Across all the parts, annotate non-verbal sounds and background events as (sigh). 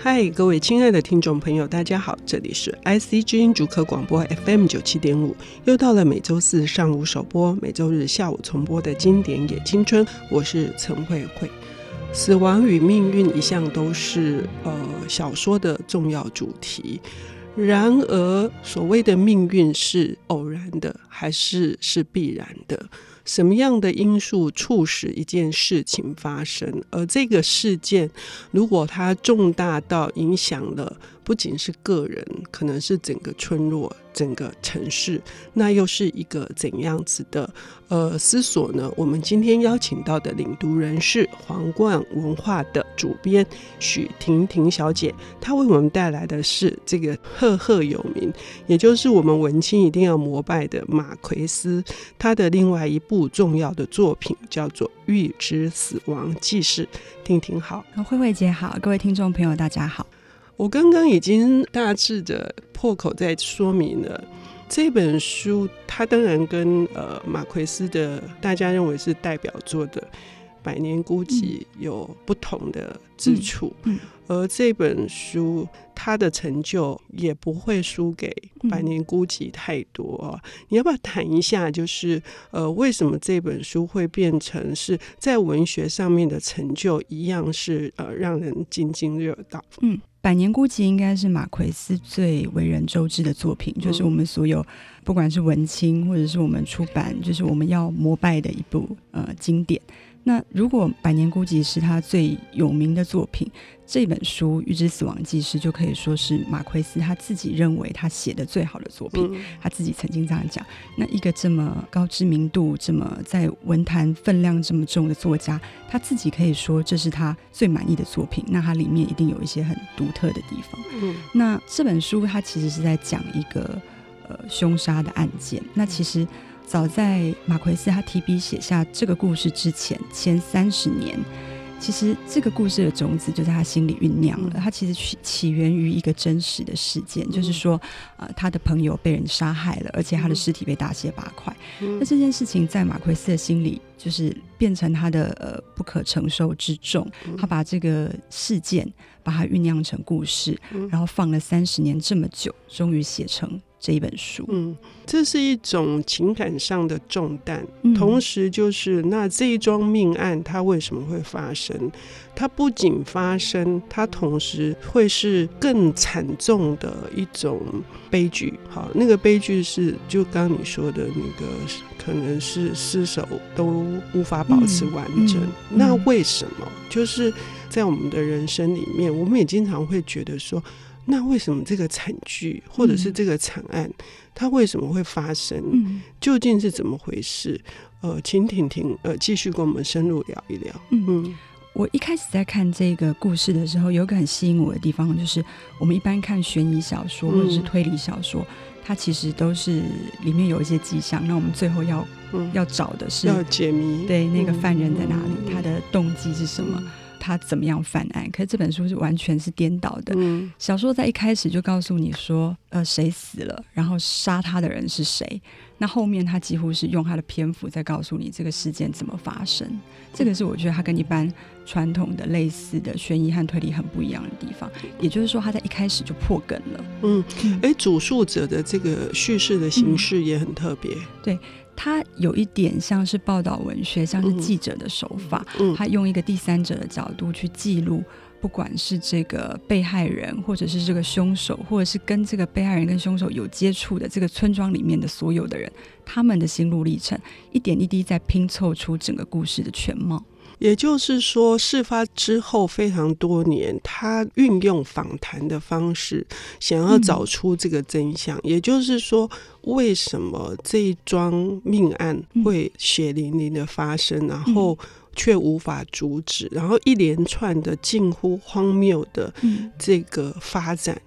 嗨，各位亲爱的听众朋友，大家好，这里是 IC 之音竹科广播 FM 九七点五，又到了每周四上午首播、每周日下午重播的经典野青春，我是陈慧慧。死亡与命运一向都是呃小说的重要主题，然而所谓的命运是偶然的，还是是必然的？什么样的因素促使一件事情发生？而这个事件，如果它重大到影响了，不仅是个人，可能是整个村落、整个城市，那又是一个怎样子的呃思索呢？我们今天邀请到的领读人是皇冠文化的主编许婷婷小姐，她为我们带来的是这个赫赫有名，也就是我们文青一定要膜拜的马奎斯，他的另外一部重要的作品叫做《预知死亡记事》。婷婷好，慧慧姐好，各位听众朋友大家好。我刚刚已经大致的破口在说明了。这本书，它当然跟呃马奎斯的大家认为是代表作的《百年孤寂》有不同的之处，而这本书它的成就也不会输给《百年孤寂》太多。你要不要谈一下，就是呃为什么这本书会变成是在文学上面的成就一样是呃让人津津乐道？嗯。《百年孤寂》应该是马奎斯最为人周知的作品，就是我们所有不管是文青或者是我们出版，就是我们要膜拜的一部呃经典。那如果《百年孤寂》是他最有名的作品，这本书《预知死亡记事》就可以说是马奎斯他自己认为他写的最好的作品。他自己曾经这样讲。那一个这么高知名度、这么在文坛分量这么重的作家，他自己可以说这是他最满意的作品。那它里面一定有一些很独特的地方。嗯那这本书它其实是在讲一个呃凶杀的案件。那其实。早在马奎斯他提笔写下这个故事之前，前三十年，其实这个故事的种子就在他心里酝酿了。他其实起起源于一个真实的事件，就是说，呃，他的朋友被人杀害了，而且他的尸体被大卸八块。那这件事情在马奎斯的心里，就是变成他的呃不可承受之重。他把这个事件把它酝酿成故事，然后放了三十年这么久，终于写成。这一本书，嗯，这是一种情感上的重担，嗯、同时就是那这一桩命案它为什么会发生？它不仅发生，它同时会是更惨重的一种悲剧。好，那个悲剧是就刚你说的那个，可能是尸首都无法保持完整。嗯嗯、那为什么？就是在我们的人生里面，我们也经常会觉得说。那为什么这个惨剧或者是这个惨案，嗯、它为什么会发生？嗯、究竟是怎么回事？呃，请婷婷呃继续跟我们深入聊一聊。嗯，嗯。我一开始在看这个故事的时候，有一个很吸引我的地方，就是我们一般看悬疑小说或者是推理小说，嗯、它其实都是里面有一些迹象，那我们最后要、嗯、要找的是要解谜，对那个犯人在哪里，嗯、他的动机是什么。嗯他怎么样犯案？可是这本书是完全是颠倒的。嗯、小说在一开始就告诉你说，呃，谁死了，然后杀他的人是谁。那后面他几乎是用他的篇幅在告诉你这个事件怎么发生。嗯、这个是我觉得他跟一般传统的类似的悬疑和推理很不一样的地方。也就是说，他在一开始就破梗了。嗯，哎，主述者的这个叙事的形式也很特别。嗯、对。他有一点像是报道文学，像是记者的手法。嗯，他用一个第三者的角度去记录，不管是这个被害人，或者是这个凶手，或者是跟这个被害人跟凶手有接触的这个村庄里面的所有的人，他们的心路历程，一点一滴在拼凑出整个故事的全貌。也就是说，事发之后非常多年，他运用访谈的方式，想要找出这个真相。嗯、也就是说，为什么这一桩命案会血淋淋的发生，然后却无法阻止，然后一连串的近乎荒谬的这个发展，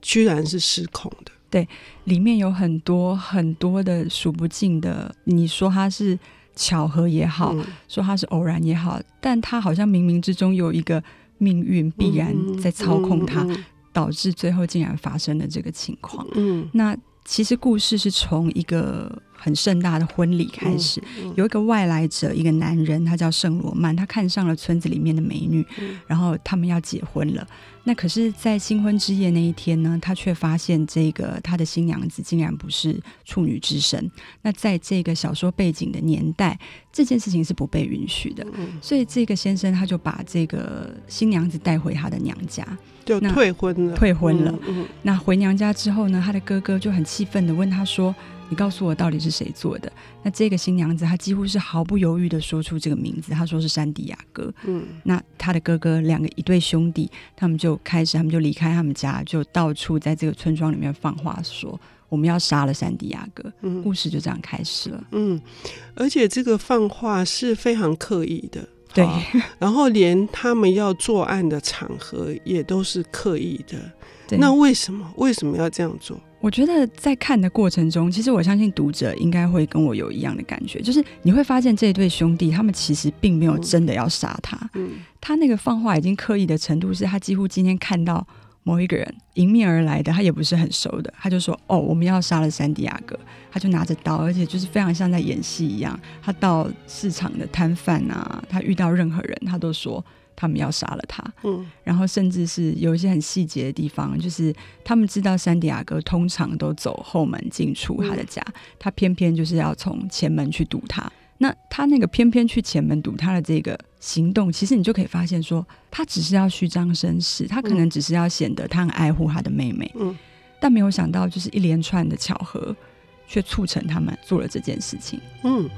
居然是失控的。对，里面有很多很多的数不尽的，你说他是。巧合也好，嗯、说它是偶然也好，但它好像冥冥之中有一个命运必然在操控它，嗯嗯嗯、导致最后竟然发生了这个情况。嗯，那其实故事是从一个很盛大的婚礼开始，嗯嗯、有一个外来者，一个男人，他叫圣罗曼，他看上了村子里面的美女，嗯、然后他们要结婚了。那可是，在新婚之夜那一天呢，他却发现这个他的新娘子竟然不是处女之身。那在这个小说背景的年代，这件事情是不被允许的。嗯、所以这个先生他就把这个新娘子带回他的娘家，就退婚了。退婚了。那回娘家之后呢，他的哥哥就很气愤的问他说。你告诉我到底是谁做的？那这个新娘子她几乎是毫不犹豫的说出这个名字，她说是山迪亚哥。嗯，那他的哥哥两个一对兄弟，他们就开始，他们就离开他们家，就到处在这个村庄里面放话说我们要杀了山迪亚哥。嗯，故事就这样开始了。嗯，而且这个放话是非常刻意的，对。然后连他们要作案的场合也都是刻意的。那为什么为什么要这样做？我觉得在看的过程中，其实我相信读者应该会跟我有一样的感觉，就是你会发现这对兄弟他们其实并没有真的要杀他。嗯，他那个放话已经刻意的程度，是他几乎今天看到某一个人迎面而来的，他也不是很熟的，他就说：“哦，我们要杀了山迪亚哥。”他就拿着刀，而且就是非常像在演戏一样。他到市场的摊贩啊，他遇到任何人，他都说。他们要杀了他，嗯，然后甚至是有一些很细节的地方，就是他们知道山迪亚哥通常都走后门进出他的家，嗯、他偏偏就是要从前门去堵他。那他那个偏偏去前门堵他的这个行动，其实你就可以发现说，他只是要虚张声势，他可能只是要显得他很爱护他的妹妹，嗯，但没有想到就是一连串的巧合，却促成他们做了这件事情，嗯。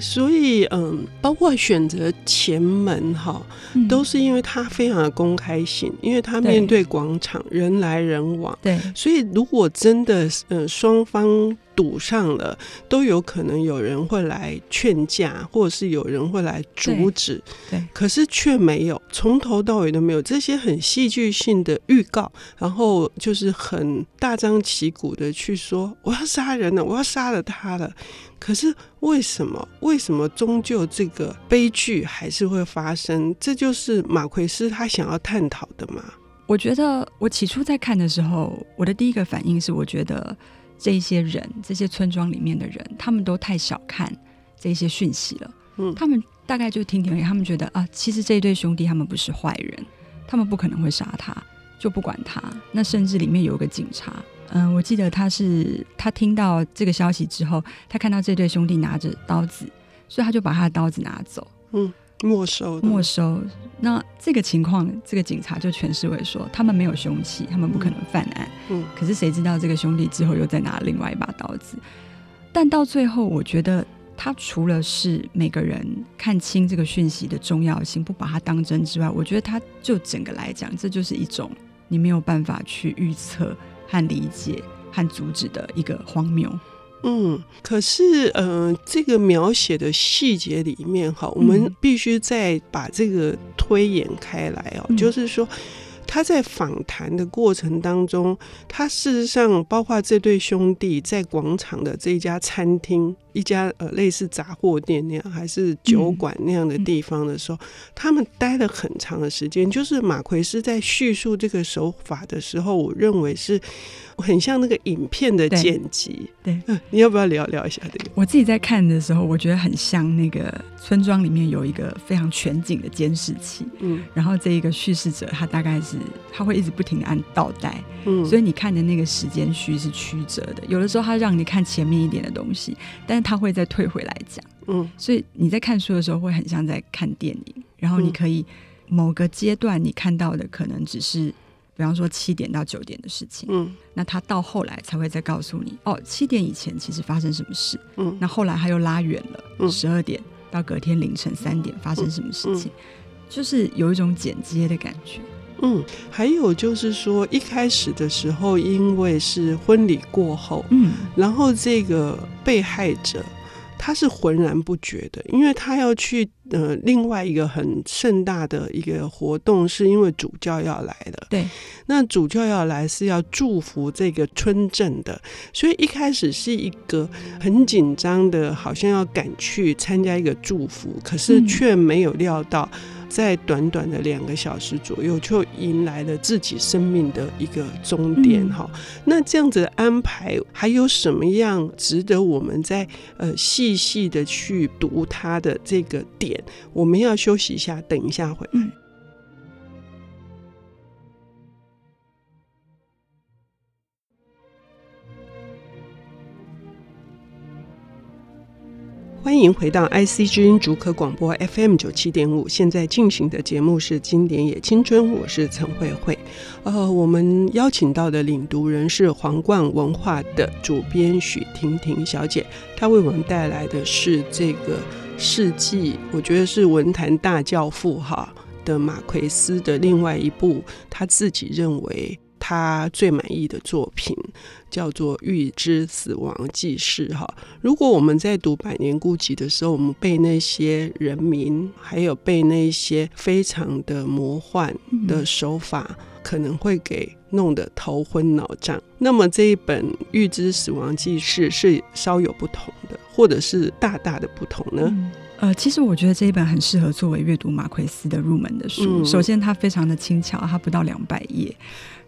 所以，嗯，包括选择前门哈，都是因为它非常的公开性，因为它面对广场，人来人往。对，所以如果真的，嗯，双方。堵上了，都有可能有人会来劝架，或者是有人会来阻止。对，对，可是却没有，从头到尾都没有这些很戏剧性的预告，然后就是很大张旗鼓的去说我要杀人了，我要杀了他了。可是为什么？为什么终究这个悲剧还是会发生？这就是马奎斯他想要探讨的嘛？我觉得我起初在看的时候，我的第一个反应是，我觉得。这些人，这些村庄里面的人，他们都太小看这些讯息了。嗯，他们大概就听听，他们觉得啊，其实这一对兄弟他们不是坏人，他们不可能会杀他，就不管他。那甚至里面有一个警察，嗯，我记得他是他听到这个消息之后，他看到这对兄弟拿着刀子，所以他就把他的刀子拿走。嗯。没收，没收。那这个情况，这个警察就诠释为说，他们没有凶器，他们不可能犯案。嗯，可是谁知道这个兄弟之后又再拿另外一把刀子？但到最后，我觉得他除了是每个人看清这个讯息的重要性，不把它当真之外，我觉得他就整个来讲，这就是一种你没有办法去预测和理解和阻止的一个荒谬。嗯，可是，呃，这个描写的细节里面，哈，我们必须再把这个推演开来哦，嗯、就是说。他在访谈的过程当中，他事实上包括这对兄弟在广场的这家餐厅，一家呃类似杂货店那样，还是酒馆那样的地方的时候，嗯、他们待了很长的时间。就是马奎斯在叙述这个手法的时候，我认为是很像那个影片的剪辑。对，对，你要不要聊聊一下这个？我自己在看的时候，我觉得很像那个村庄里面有一个非常全景的监视器。嗯，然后这一个叙事者他大概是。他会一直不停地按倒带，嗯，所以你看的那个时间序是曲折的。有的时候他让你看前面一点的东西，但是他会再退回来讲，嗯，所以你在看书的时候会很像在看电影。然后你可以某个阶段你看到的可能只是，比方说七点到九点的事情，嗯，那他到后来才会再告诉你，哦，七点以前其实发生什么事，嗯，那后来他又拉远了，十二点到隔天凌晨三点发生什么事情，就是有一种剪接的感觉。嗯，还有就是说，一开始的时候，因为是婚礼过后，嗯，然后这个被害者他是浑然不觉的，因为他要去呃另外一个很盛大的一个活动，是因为主教要来的，对，那主教要来是要祝福这个村镇的，所以一开始是一个很紧张的，好像要赶去参加一个祝福，可是却没有料到。在短短的两个小时左右，就迎来了自己生命的一个终点。哈、嗯，那这样子的安排还有什么样值得我们在呃细细的去读它的这个点？我们要休息一下，等一下回来。嗯欢迎回到 IC 之音竹科广播 FM 九七点五，现在进行的节目是《经典也青春》，我是陈慧慧。呃，我们邀请到的领读人是皇冠文化的主编许婷婷小姐，她为我们带来的是这个世纪，我觉得是文坛大教父哈的马奎斯的另外一部，他自己认为。他最满意的作品叫做《预知死亡记事》哈。如果我们在读《百年孤寂》的时候，我们被那些人名，还有被那些非常的魔幻的手法，可能会给弄得头昏脑胀。那么这一本《预知死亡记事》是稍有不同的，或者是大大的不同呢？嗯呃，其实我觉得这一本很适合作为阅读马奎斯的入门的书。嗯、首先，它非常的轻巧，它不到两百页。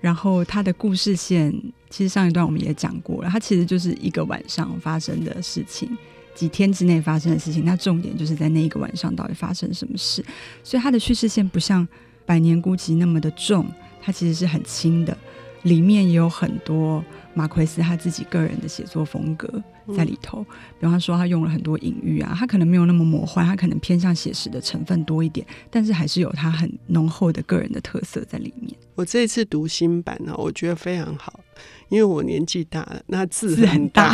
然后，它的故事线其实上一段我们也讲过了，它其实就是一个晚上发生的事情，几天之内发生的事情。那重点就是在那一个晚上到底发生什么事。所以，它的叙事线不像《百年孤寂》那么的重，它其实是很轻的，里面也有很多。马奎斯他自己个人的写作风格在里头，比方说他用了很多隐喻啊，他可能没有那么魔幻，他可能偏向写实的成分多一点，但是还是有他很浓厚的个人的特色在里面。我这一次读新版呢，我觉得非常好，因为我年纪大了，那字很大，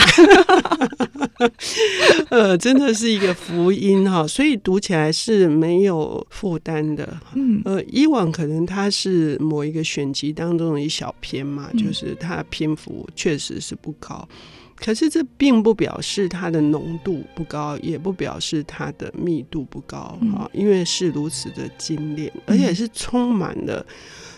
(laughs) 呃，真的是一个福音哈，所以读起来是没有负担的。嗯，呃，以往可能它是某一个选集当中的一小篇嘛，就是它的篇幅确实是不高，可是这并不表示它的浓度不高，也不表示它的密度不高哈，因为是如此的精炼，而且是充满了。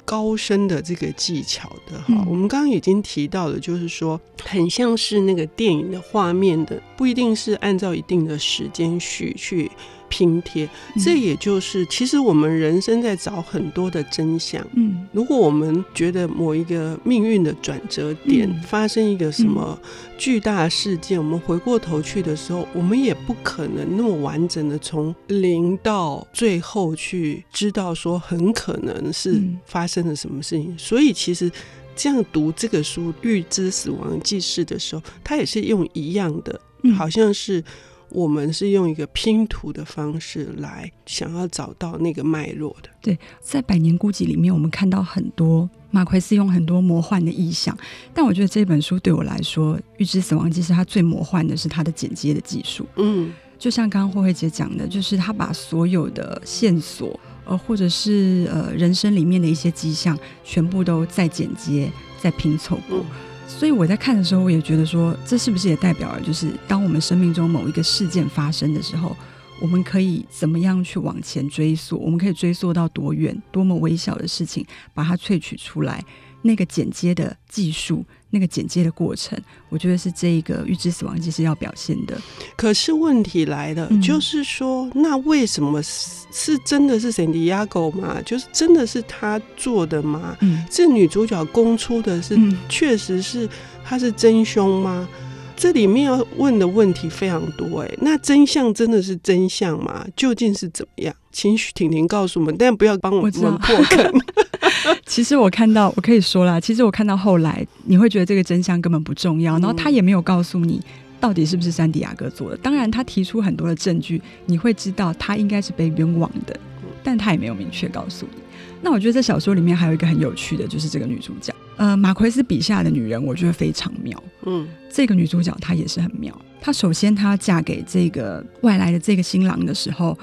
高深的这个技巧的哈，我们刚刚已经提到的，就是说很像是那个电影的画面的，不一定是按照一定的时间序去拼贴。这也就是其实我们人生在找很多的真相。嗯，如果我们觉得某一个命运的转折点发生一个什么巨大的事件，我们回过头去的时候，我们也不可能那么完整的从零到最后去知道说很可能是发生。了什么事情？所以其实这样读这个书《预知死亡记事》的时候，他也是用一样的，好像是我们是用一个拼图的方式来想要找到那个脉络的。对，在《百年孤寂》里面，我们看到很多马奎斯用很多魔幻的意象，但我觉得这本书对我来说，《预知死亡记是》它最魔幻的是它的剪接的技术。嗯，就像刚刚慧慧姐讲的，就是他把所有的线索。呃，或者是呃，人生里面的一些迹象，全部都再剪接、再拼凑过。所以我在看的时候，我也觉得说，这是不是也代表了，就是当我们生命中某一个事件发生的时候，我们可以怎么样去往前追溯？我们可以追溯到多远？多么微小的事情，把它萃取出来。那个剪接的技术，那个剪接的过程，我觉得是这一个预知死亡记是要表现的。可是问题来了，嗯、就是说，那为什么是是真的是圣地亚哥吗？就是真的是他做的吗？嗯，这女主角供出的是，嗯、确实是他是真凶吗？这里面要问的问题非常多，哎，那真相真的是真相吗？究竟是怎么样？请许婷婷告诉我们，但不要帮我们破梗。(laughs) (laughs) 其实我看到，我可以说啦，其实我看到后来，你会觉得这个真相根本不重要，然后他也没有告诉你到底是不是山迪亚哥做的。当然，他提出很多的证据，你会知道他应该是被冤枉的，但他也没有明确告诉你。那我觉得在小说里面还有一个很有趣的，就是这个女主角，呃，马奎斯笔下的女人，我觉得非常妙。嗯，这个女主角她也是很妙。她首先她嫁给这个外来的这个新郎的时候。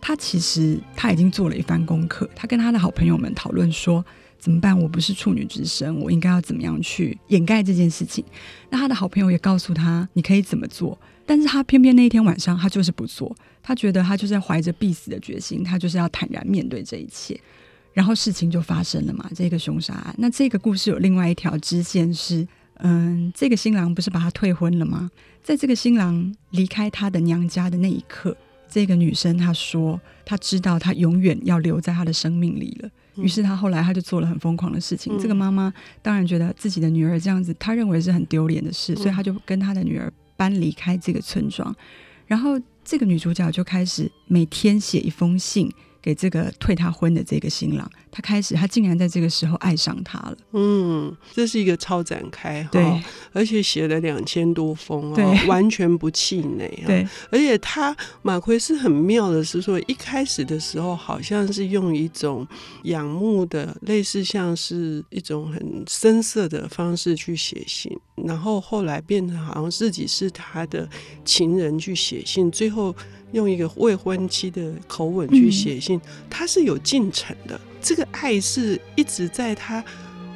他其实他已经做了一番功课，他跟他的好朋友们讨论说怎么办？我不是处女之身，我应该要怎么样去掩盖这件事情？那他的好朋友也告诉他，你可以怎么做？但是他偏偏那一天晚上，他就是不做。他觉得他就是怀着必死的决心，他就是要坦然面对这一切。然后事情就发生了嘛，这个凶杀案。那这个故事有另外一条支线是，嗯，这个新郎不是把他退婚了吗？在这个新郎离开他的娘家的那一刻。这个女生她说，她知道她永远要留在她的生命里了。于是她后来她就做了很疯狂的事情。嗯、这个妈妈当然觉得自己的女儿这样子，她认为是很丢脸的事，所以她就跟她的女儿搬离开这个村庄。然后这个女主角就开始每天写一封信。给这个退她婚的这个新郎，他开始，他竟然在这个时候爱上他了。嗯，这是一个超展开哈，对，而且写了两千多封哦，完全不气馁啊。对，而且他马奎斯很妙的是说，一开始的时候好像是用一种仰慕的，类似像是一种很深色的方式去写信，然后后来变成好像自己是他的情人去写信，最后。用一个未婚妻的口吻去写信，他是有进程的。这个爱是一直在他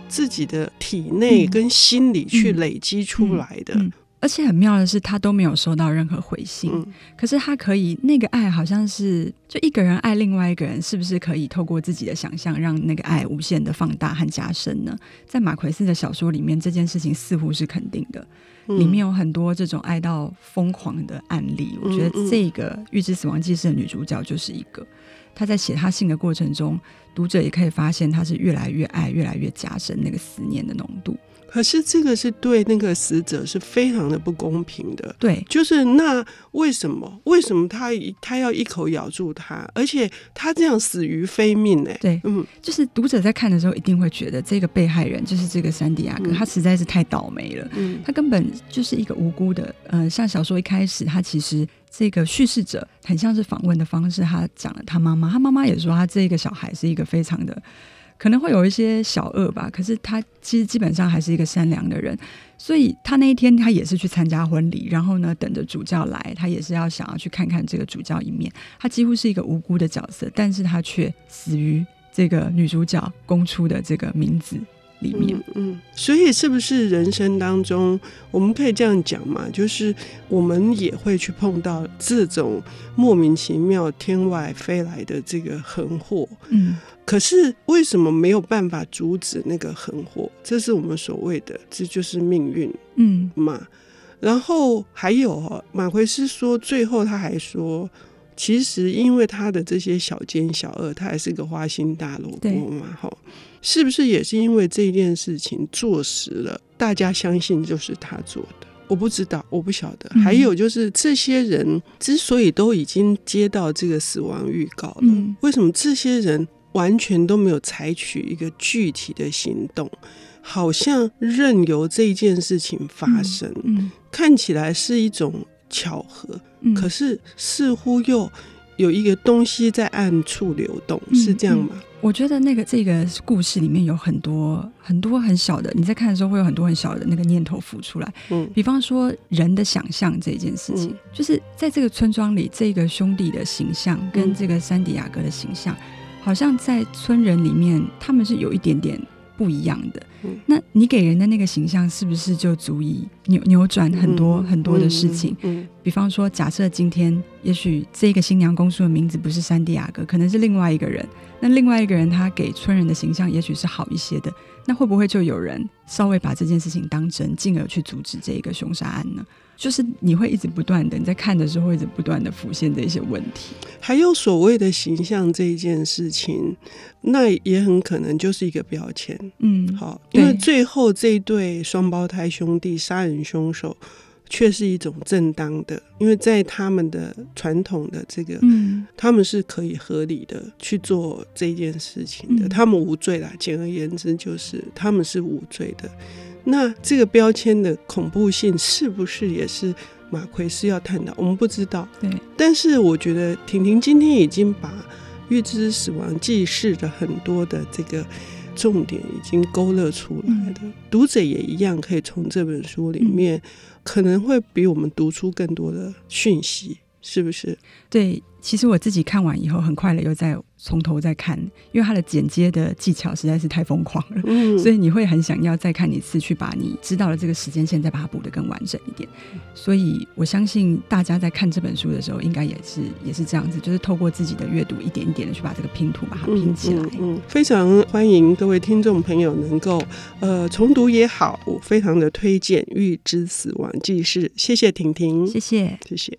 自己的体内跟心里去累积出来的。而且很妙的是，他都没有收到任何回信。嗯、可是他可以，那个爱好像是就一个人爱另外一个人，是不是可以透过自己的想象，让那个爱无限的放大和加深呢？在马奎斯的小说里面，这件事情似乎是肯定的。嗯、里面有很多这种爱到疯狂的案例。我觉得这个《预知死亡记事》的女主角就是一个。他在写他信的过程中，读者也可以发现，他是越来越爱，越来越加深那个思念的浓度。可是这个是对那个死者是非常的不公平的。对，就是那为什么？为什么他他要一口咬住他，而且他这样死于非命呢？对，嗯，就是读者在看的时候一定会觉得这个被害人就是这个山迪亚哥，嗯、他实在是太倒霉了。嗯，他根本就是一个无辜的。呃，像小说一开始，他其实这个叙事者很像是访问的方式，他讲了他妈妈，他妈妈也说他这个小孩是一个非常的。可能会有一些小恶吧，可是他其实基本上还是一个善良的人，所以他那一天他也是去参加婚礼，然后呢，等着主教来，他也是要想要去看看这个主教一面。他几乎是一个无辜的角色，但是他却死于这个女主角供出的这个名字里面。嗯，嗯，所以是不是人生当中我们可以这样讲嘛？就是我们也会去碰到这种莫名其妙天外飞来的这个横祸。嗯。可是为什么没有办法阻止那个横祸？这是我们所谓的，这就是命运，嗯嘛。然后还有马奎斯说，最后他还说，其实因为他的这些小奸小恶，他还是个花心大萝卜嘛，哈，是不是也是因为这件事情坐实了，大家相信就是他做的？我不知道，我不晓得。还有就是这些人之所以都已经接到这个死亡预告了，嗯、为什么这些人？完全都没有采取一个具体的行动，好像任由这件事情发生，嗯嗯、看起来是一种巧合，嗯、可是似乎又有一个东西在暗处流动，嗯、是这样吗？我觉得那个这个故事里面有很多很多很小的，你在看的时候会有很多很小的那个念头浮出来，嗯，比方说人的想象这件事情，嗯、就是在这个村庄里，这个兄弟的形象跟这个山迪亚哥的形象。好像在村人里面，他们是有一点点不一样的。嗯、那你给人的那个形象，是不是就足以扭扭转很多很多的事情？比方说，假设今天也许这个新娘公主的名字不是山地亚哥，可能是另外一个人。那另外一个人他给村人的形象，也许是好一些的。那会不会就有人稍微把这件事情当真，进而去阻止这一个凶杀案呢？就是你会一直不断的，你在看的时候会一直不断的浮现这些问题，还有所谓的形象这一件事情，那也很可能就是一个标签。嗯，好，因为最后这对双胞胎兄弟杀人凶手却是一种正当的，因为在他们的传统的这个，嗯，他们是可以合理的去做这件事情的，嗯、他们无罪啦。简而言之，就是他们是无罪的。那这个标签的恐怖性是不是也是马奎斯要探讨？我们不知道。对，但是我觉得婷婷今天已经把《预知死亡记事》的很多的这个重点已经勾勒出来了，嗯、读者也一样可以从这本书里面可能会比我们读出更多的讯息，是不是？对。其实我自己看完以后，很快的又再从头再看，因为它的剪接的技巧实在是太疯狂了，嗯，(laughs) 所以你会很想要再看一次，去把你知道的这个时间线再把它补得更完整一点。所以我相信大家在看这本书的时候，应该也是也是这样子，就是透过自己的阅读，一点一点的去把这个拼图把它拼起来。嗯，嗯，嗯，非常欢迎各位听众朋友能够呃重读也好，我非常的推荐《预知死亡记事》。谢谢婷婷，谢谢，谢谢。